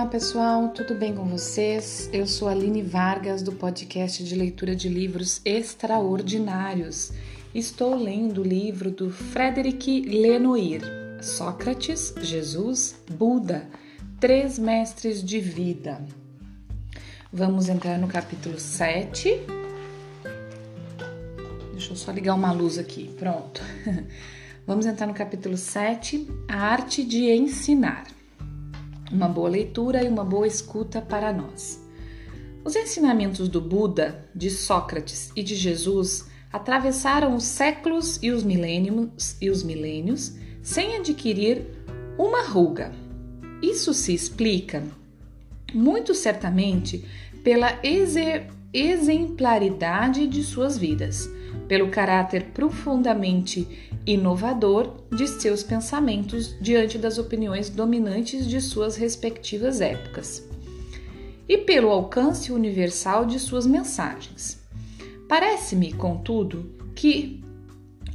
Olá pessoal, tudo bem com vocês? Eu sou Aline Vargas do podcast de leitura de livros extraordinários. Estou lendo o livro do Frederic Lenoir, Sócrates, Jesus, Buda, Três Mestres de Vida. Vamos entrar no capítulo 7. Deixa eu só ligar uma luz aqui, pronto. Vamos entrar no capítulo 7, a arte de ensinar uma boa leitura e uma boa escuta para nós. Os ensinamentos do Buda, de Sócrates e de Jesus atravessaram os séculos e os milênios, e os milênios sem adquirir uma ruga. Isso se explica, muito certamente, pela exemplaridade de suas vidas, pelo caráter profundamente inovador de seus pensamentos diante das opiniões dominantes de suas respectivas épocas, e pelo alcance universal de suas mensagens. Parece-me, contudo, que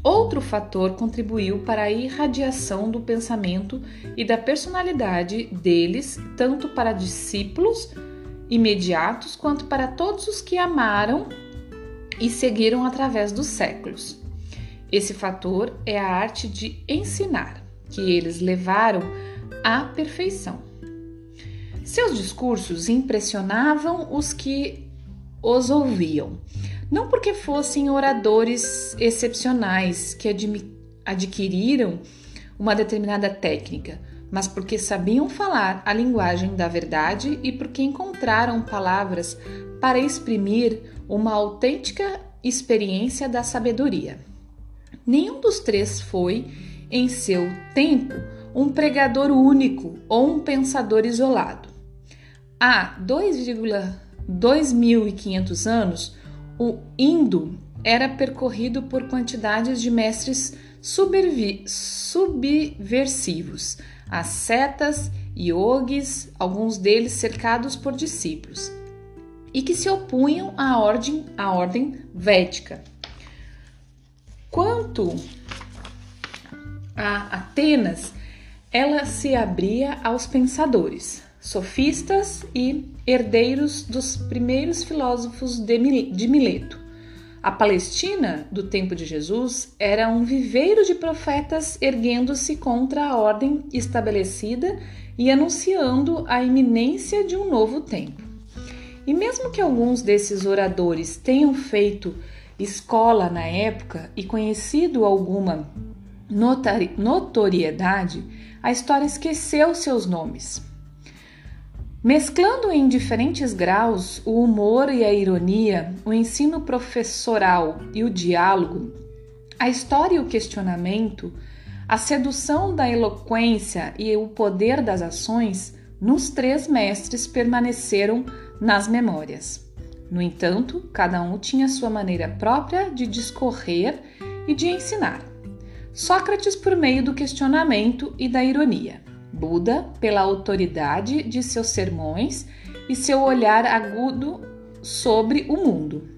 outro fator contribuiu para a irradiação do pensamento e da personalidade deles, tanto para discípulos imediatos quanto para todos os que amaram e seguiram através dos séculos. Esse fator é a arte de ensinar, que eles levaram à perfeição. Seus discursos impressionavam os que os ouviam, não porque fossem oradores excepcionais que adquiriram uma determinada técnica, mas porque sabiam falar a linguagem da verdade e porque encontraram palavras para exprimir uma autêntica experiência da sabedoria. Nenhum dos três foi, em seu tempo, um pregador único ou um pensador isolado. Há 2.500 anos, o Indo era percorrido por quantidades de mestres subversivos, ascetas, yogis, alguns deles cercados por discípulos, e que se opunham à ordem, à ordem védica. Quanto a Atenas, ela se abria aos pensadores, sofistas e herdeiros dos primeiros filósofos de Mileto. A Palestina, do tempo de Jesus, era um viveiro de profetas erguendo-se contra a ordem estabelecida e anunciando a iminência de um novo tempo. E mesmo que alguns desses oradores tenham feito escola na época e conhecido alguma notoriedade, a história esqueceu seus nomes. Mesclando em diferentes graus o humor e a ironia, o ensino professoral e o diálogo, a história e o questionamento, a sedução da eloquência e o poder das ações, nos três mestres permaneceram nas memórias. No entanto, cada um tinha sua maneira própria de discorrer e de ensinar. Sócrates por meio do questionamento e da ironia, Buda pela autoridade de seus sermões e seu olhar agudo sobre o mundo.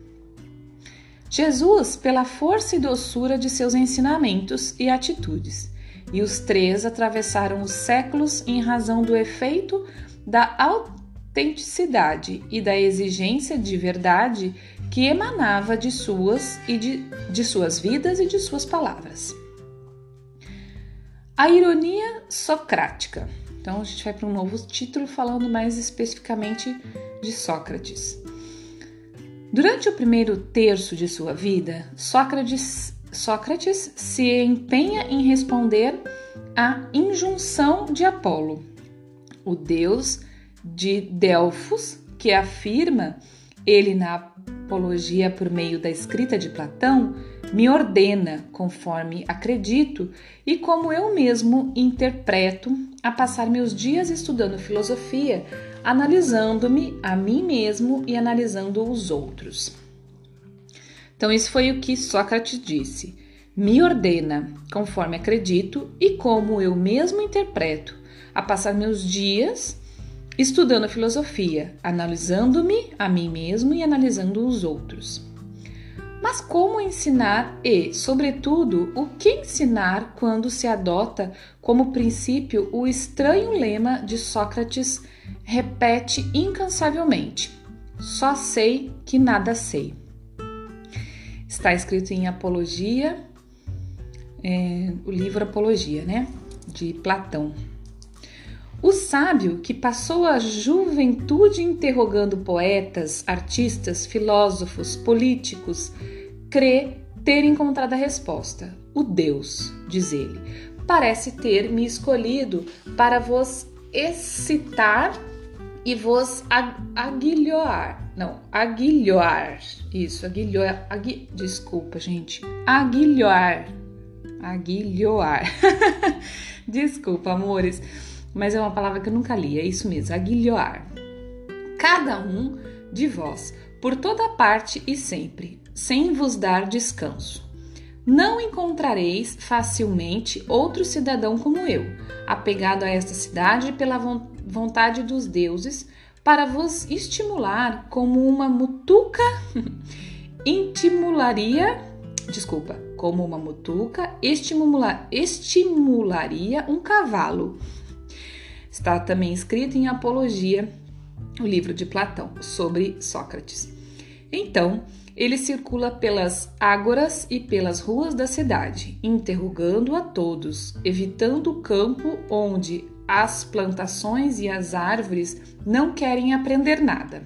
Jesus pela força e doçura de seus ensinamentos e atitudes. E os três atravessaram os séculos em razão do efeito da autenticidade e da exigência de verdade que emanava de suas e de, de suas vidas e de suas palavras. A ironia socrática. Então a gente vai para um novo título falando mais especificamente de Sócrates. Durante o primeiro terço de sua vida, Sócrates, Sócrates se empenha em responder à injunção de Apolo, o deus de Delfos, que afirma ele na apologia por meio da escrita de Platão, me ordena, conforme acredito e como eu mesmo interpreto, a passar meus dias estudando filosofia, analisando-me a mim mesmo e analisando os outros. Então, isso foi o que Sócrates disse. Me ordena, conforme acredito e como eu mesmo interpreto, a passar meus dias estudando filosofia, analisando-me a mim mesmo e analisando os outros. Mas como ensinar e, sobretudo, o que ensinar quando se adota como princípio o estranho lema de Sócrates repete incansavelmente: só sei que nada sei. Está escrito em Apologia, é, o livro Apologia, né? De Platão. O sábio que passou a juventude interrogando poetas, artistas, filósofos, políticos, crê ter encontrado a resposta. O Deus, diz ele, parece ter me escolhido para vos excitar e vos aguilhoar. Não, aguilhoar. Isso, aguilhoar. Agui, desculpa, gente. Aguilhoar. Aguilhoar. desculpa, amores mas é uma palavra que eu nunca li, é isso mesmo, aguilhoar. Cada um de vós, por toda parte e sempre, sem vos dar descanso. Não encontrareis facilmente outro cidadão como eu, apegado a esta cidade pela vontade dos deuses, para vos estimular como uma mutuca estimularia, desculpa, como uma mutuca estimula, estimularia um cavalo Está também escrito em Apologia, o livro de Platão, sobre Sócrates. Então, ele circula pelas ágoras e pelas ruas da cidade, interrogando a todos, evitando o campo onde as plantações e as árvores não querem aprender nada.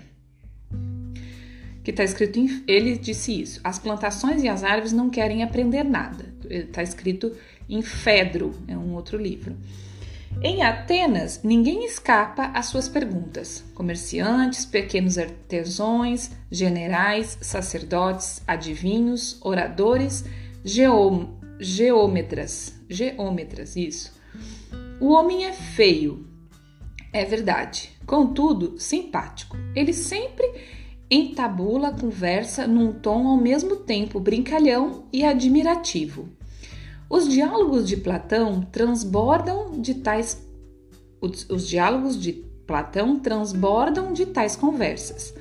Que está escrito, em, ele disse isso: as plantações e as árvores não querem aprender nada. Está escrito em Fedro, é um outro livro. Em Atenas, ninguém escapa às suas perguntas. Comerciantes, pequenos artesãos, generais, sacerdotes, adivinhos, oradores, geom geômetras. Geômetras, isso. O homem é feio, é verdade. Contudo, simpático. Ele sempre entabula a conversa num tom ao mesmo tempo brincalhão e admirativo. Os diálogos de Platão transbordam de tais os, os diálogos de Platão transbordam de tais conversas.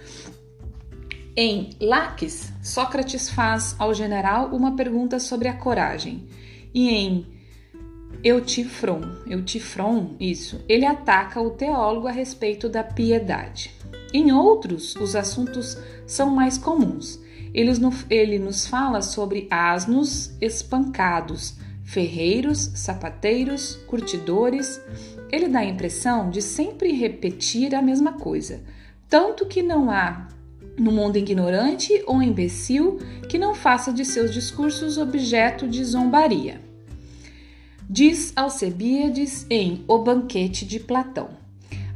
Em Laques, Sócrates faz ao general uma pergunta sobre a coragem. E em Eutifron, Eutifron, isso, ele ataca o teólogo a respeito da piedade. Em outros, os assuntos são mais comuns. Ele, nos fala sobre asnos espancados, ferreiros, sapateiros, curtidores. Ele dá a impressão de sempre repetir a mesma coisa, tanto que não há no mundo ignorante ou imbecil que não faça de seus discursos objeto de zombaria. Diz Alcebiades em O Banquete de Platão,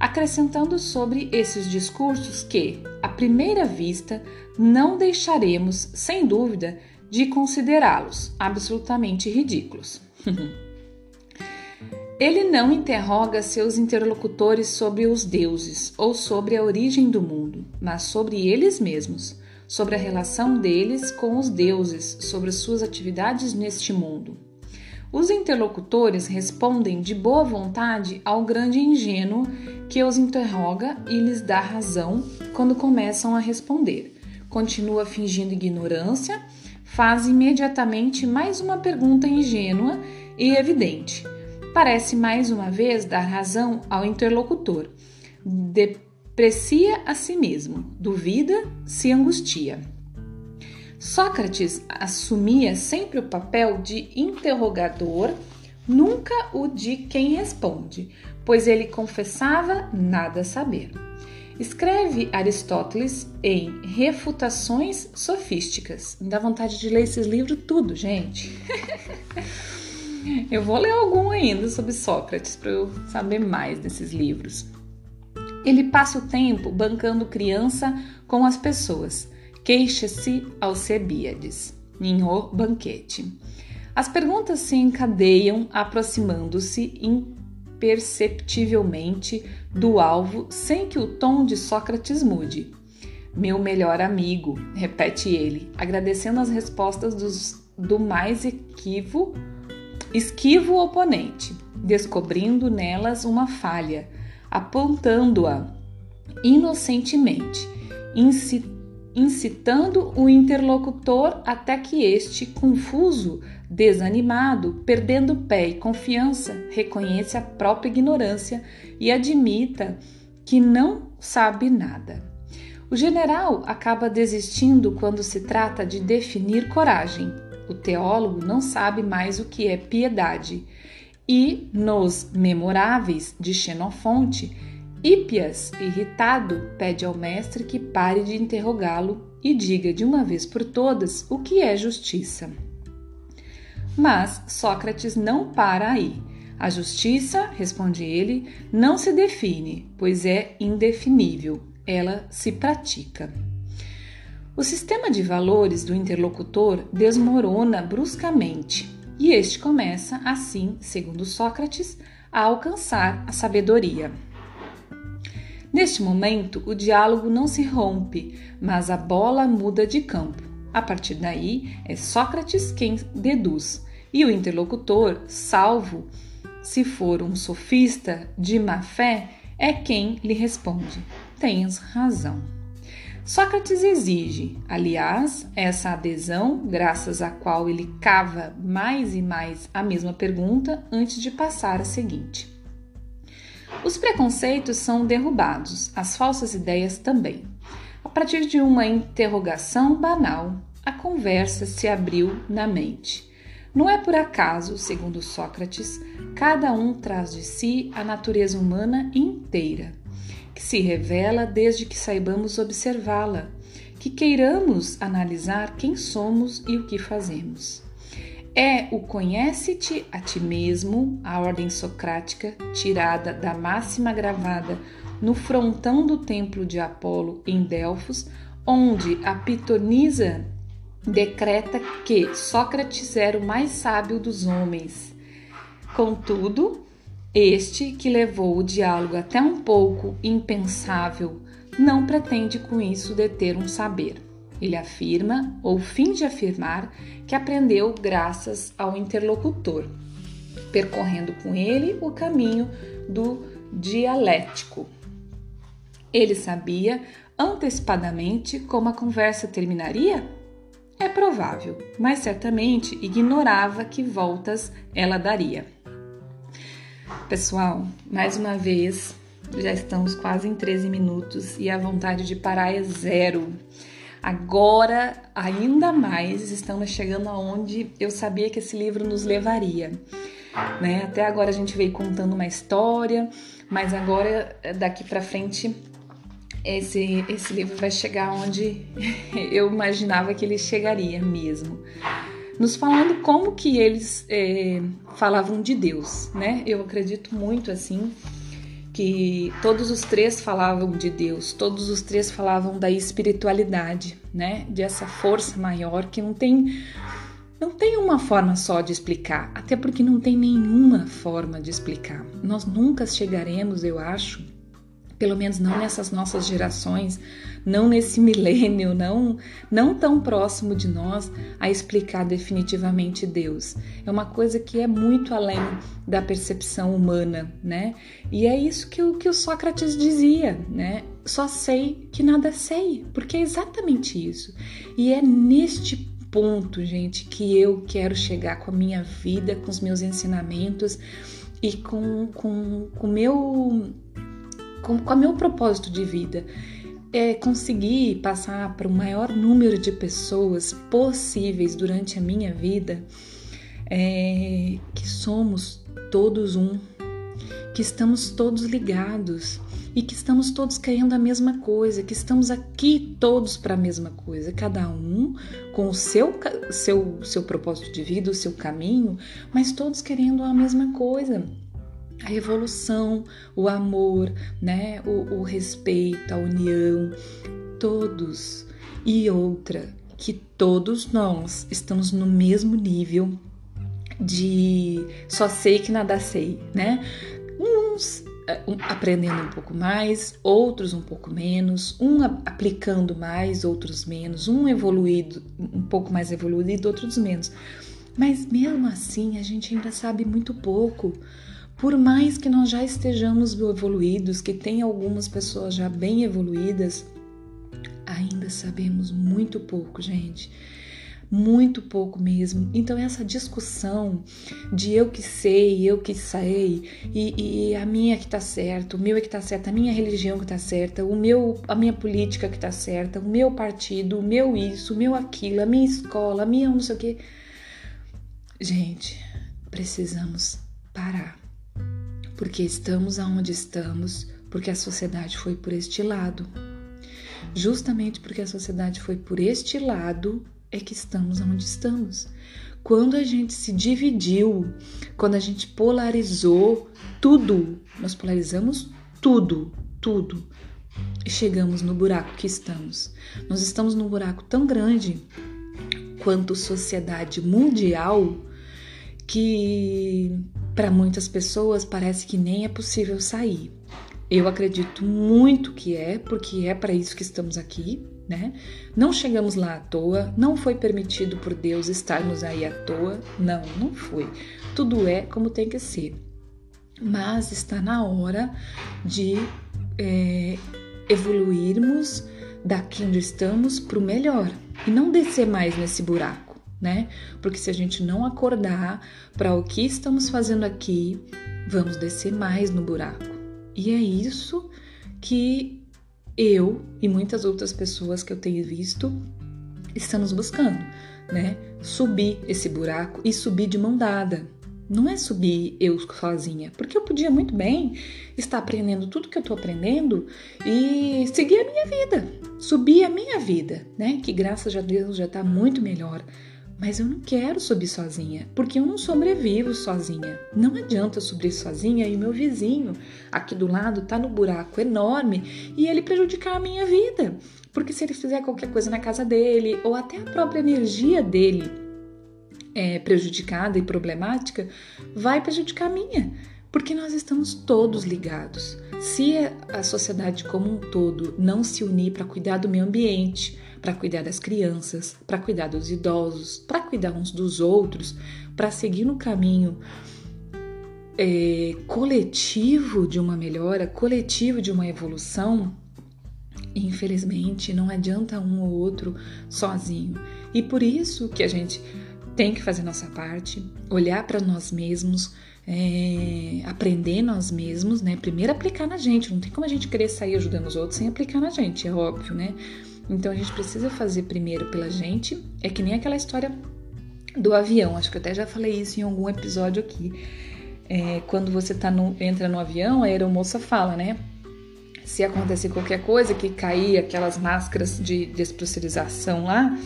acrescentando sobre esses discursos que, à primeira vista, não deixaremos, sem dúvida, de considerá-los absolutamente ridículos. Ele não interroga seus interlocutores sobre os deuses ou sobre a origem do mundo, mas sobre eles mesmos, sobre a relação deles com os deuses, sobre suas atividades neste mundo. Os interlocutores respondem de boa vontade ao grande ingênuo que os interroga e lhes dá razão quando começam a responder. Continua fingindo ignorância faz imediatamente mais uma pergunta ingênua e evidente. Parece mais uma vez dar razão ao interlocutor. Deprecia a si mesmo, duvida, se angustia. Sócrates assumia sempre o papel de interrogador, nunca o de quem responde, pois ele confessava nada saber. Escreve Aristóteles em Refutações Sofísticas. Me dá vontade de ler esses livros tudo, gente. eu vou ler algum ainda sobre Sócrates para eu saber mais desses livros. Ele passa o tempo bancando criança com as pessoas. Queixa-se Alcebiades em O Banquete. As perguntas se encadeiam, aproximando-se imperceptivelmente do alvo sem que o tom de Sócrates mude. Meu melhor amigo, repete ele, agradecendo as respostas dos, do mais equivo, esquivo oponente, descobrindo nelas uma falha, apontando-a inocentemente, incitando o interlocutor até que este, confuso, desanimado, perdendo pé e confiança, reconheça a própria ignorância e admita que não sabe nada. O general acaba desistindo quando se trata de definir coragem. O teólogo não sabe mais o que é piedade. E nos Memoráveis de Xenofonte, Hípias, irritado, pede ao mestre que pare de interrogá-lo e diga de uma vez por todas o que é justiça. Mas Sócrates não para aí. A justiça, responde ele, não se define, pois é indefinível, ela se pratica. O sistema de valores do interlocutor desmorona bruscamente e este começa, assim, segundo Sócrates, a alcançar a sabedoria. Neste momento, o diálogo não se rompe, mas a bola muda de campo. A partir daí, é Sócrates quem deduz, e o interlocutor, salvo se for um sofista de má fé, é quem lhe responde: Tens razão. Sócrates exige, aliás, essa adesão, graças à qual ele cava mais e mais a mesma pergunta antes de passar a seguinte. Os preconceitos são derrubados, as falsas ideias também. A partir de uma interrogação banal, a conversa se abriu na mente. Não é por acaso, segundo Sócrates, cada um traz de si a natureza humana inteira que se revela desde que saibamos observá-la, que queiramos analisar quem somos e o que fazemos. É o conhece-te a ti mesmo, a ordem socrática, tirada da máxima gravada no frontão do templo de Apolo em Delfos, onde a pitonisa decreta que Sócrates era o mais sábio dos homens. Contudo, este, que levou o diálogo até um pouco impensável, não pretende com isso deter um saber. Ele afirma, ou finge afirmar, que aprendeu graças ao interlocutor, percorrendo com ele o caminho do dialético. Ele sabia antecipadamente como a conversa terminaria? É provável, mas certamente ignorava que voltas ela daria. Pessoal, mais uma vez, já estamos quase em 13 minutos e a vontade de parar é zero. Agora, ainda mais, estamos chegando aonde eu sabia que esse livro nos levaria. Né? Até agora a gente veio contando uma história, mas agora, daqui para frente, esse, esse livro vai chegar onde eu imaginava que ele chegaria mesmo nos falando como que eles é, falavam de Deus, né? Eu acredito muito assim que todos os três falavam de Deus, todos os três falavam da espiritualidade, né? De essa força maior que não tem não tem uma forma só de explicar, até porque não tem nenhuma forma de explicar. Nós nunca chegaremos, eu acho, pelo menos não nessas nossas gerações, não nesse milênio, não, não tão próximo de nós, a explicar definitivamente Deus. É uma coisa que é muito além da percepção humana, né? E é isso que o, que o Sócrates dizia, né? Só sei que nada sei, porque é exatamente isso. E é neste ponto, gente, que eu quero chegar com a minha vida, com os meus ensinamentos e com o com, com meu com, o meu propósito de vida é conseguir passar para o maior número de pessoas possíveis durante a minha vida é, que somos todos um, que estamos todos ligados e que estamos todos querendo a mesma coisa, que estamos aqui todos para a mesma coisa, cada um com o seu, seu, seu propósito de vida, o seu caminho, mas todos querendo a mesma coisa a evolução, o amor, né, o, o respeito, a união, todos. E outra, que todos nós estamos no mesmo nível de só sei que nada sei, né? Uns eh, aprendendo um pouco mais, outros um pouco menos, um aplicando mais, outros menos, um evoluído, um pouco mais evoluído, outros menos. Mas mesmo assim, a gente ainda sabe muito pouco. Por mais que nós já estejamos evoluídos, que tem algumas pessoas já bem evoluídas, ainda sabemos muito pouco, gente muito pouco mesmo. Então, essa discussão de eu que sei, eu que sei, e, e a minha que tá certa, o meu é que tá certo, a minha religião que tá certa, o meu, a minha política que tá certa, o meu partido, o meu isso, o meu aquilo, a minha escola, a minha não sei o quê. Gente, precisamos parar. Porque estamos aonde estamos, porque a sociedade foi por este lado. Justamente porque a sociedade foi por este lado, é que estamos onde estamos. Quando a gente se dividiu, quando a gente polarizou tudo, nós polarizamos tudo, tudo, e chegamos no buraco que estamos. Nós estamos num buraco tão grande quanto sociedade mundial que para muitas pessoas parece que nem é possível sair. Eu acredito muito que é, porque é para isso que estamos aqui, né? Não chegamos lá à toa, não foi permitido por Deus estarmos aí à toa, não, não foi. Tudo é como tem que ser. Mas está na hora de é, evoluirmos daqui onde estamos para o melhor e não descer mais nesse buraco, né? Porque se a gente não acordar para o que estamos fazendo aqui, vamos descer mais no buraco. E é isso que eu e muitas outras pessoas que eu tenho visto estamos buscando, né? Subir esse buraco e subir de mão dada. Não é subir eu sozinha, porque eu podia muito bem estar aprendendo tudo que eu estou aprendendo e seguir a minha vida, subir a minha vida, né? Que graças a Deus já está muito melhor. Mas eu não quero subir sozinha, porque eu não sobrevivo sozinha. Não adianta subir sozinha e o meu vizinho aqui do lado tá no buraco enorme e ele prejudicar a minha vida. Porque se ele fizer qualquer coisa na casa dele ou até a própria energia dele é prejudicada e problemática, vai prejudicar a minha. Porque nós estamos todos ligados. Se a sociedade como um todo não se unir para cuidar do meio ambiente, para cuidar das crianças, para cuidar dos idosos, para cuidar uns dos outros, para seguir no caminho é, coletivo de uma melhora, coletivo de uma evolução, infelizmente não adianta um ou outro sozinho. E por isso que a gente tem que fazer nossa parte, olhar para nós mesmos, é, aprender nós mesmos, né? Primeiro aplicar na gente, não tem como a gente querer sair ajudando os outros sem aplicar na gente, é óbvio, né? Então a gente precisa fazer primeiro pela gente. É que nem aquela história do avião. Acho que eu até já falei isso em algum episódio aqui. É, quando você tá no, entra no avião, a aeromoça fala, né? Se acontecer qualquer coisa, que cair aquelas máscaras de despressurização lá,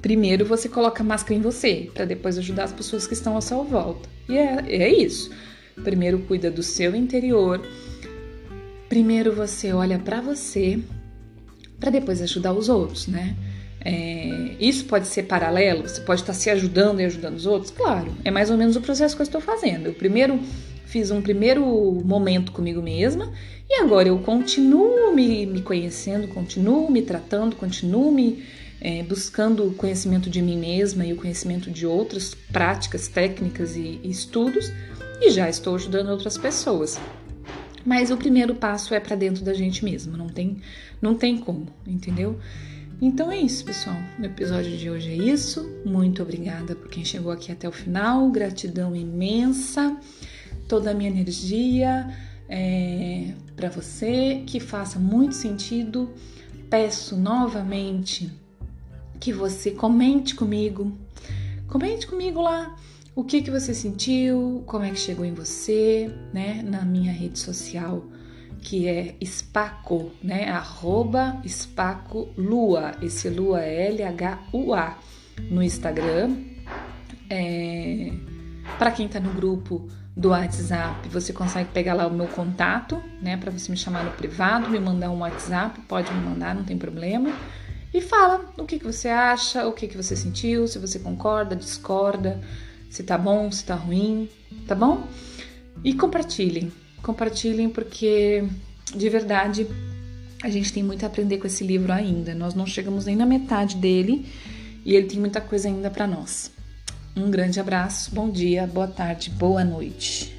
primeiro você coloca a máscara em você, para depois ajudar as pessoas que estão à sua volta. E é, é isso. Primeiro cuida do seu interior. Primeiro você olha para você, para depois ajudar os outros, né? É, isso pode ser paralelo, você pode estar se ajudando e ajudando os outros? Claro, é mais ou menos o processo que eu estou fazendo. Eu primeiro fiz um primeiro momento comigo mesma e agora eu continuo me, me conhecendo, continuo me tratando, continuo me é, buscando o conhecimento de mim mesma e o conhecimento de outras práticas, técnicas e, e estudos e já estou ajudando outras pessoas. Mas o primeiro passo é para dentro da gente mesmo, não tem, não tem como, entendeu? Então é isso, pessoal. O episódio de hoje é isso. Muito obrigada por quem chegou aqui até o final. Gratidão imensa. Toda a minha energia é, para você, que faça muito sentido. Peço novamente que você comente comigo. Comente comigo lá o que que você sentiu, como é que chegou em você, né? Na minha rede social, que é Spaco, né? Arroba Spaco Lua. Esse Lua é L-H-U-A no Instagram. É... Para quem tá no grupo do WhatsApp, você consegue pegar lá o meu contato, né? Para você me chamar no privado, me mandar um WhatsApp, pode me mandar, não tem problema. E fala o que, que você acha, o que, que você sentiu, se você concorda, discorda se tá bom, se tá ruim, tá bom? E compartilhem, compartilhem porque de verdade a gente tem muito a aprender com esse livro ainda. Nós não chegamos nem na metade dele e ele tem muita coisa ainda para nós. Um grande abraço, bom dia, boa tarde, boa noite.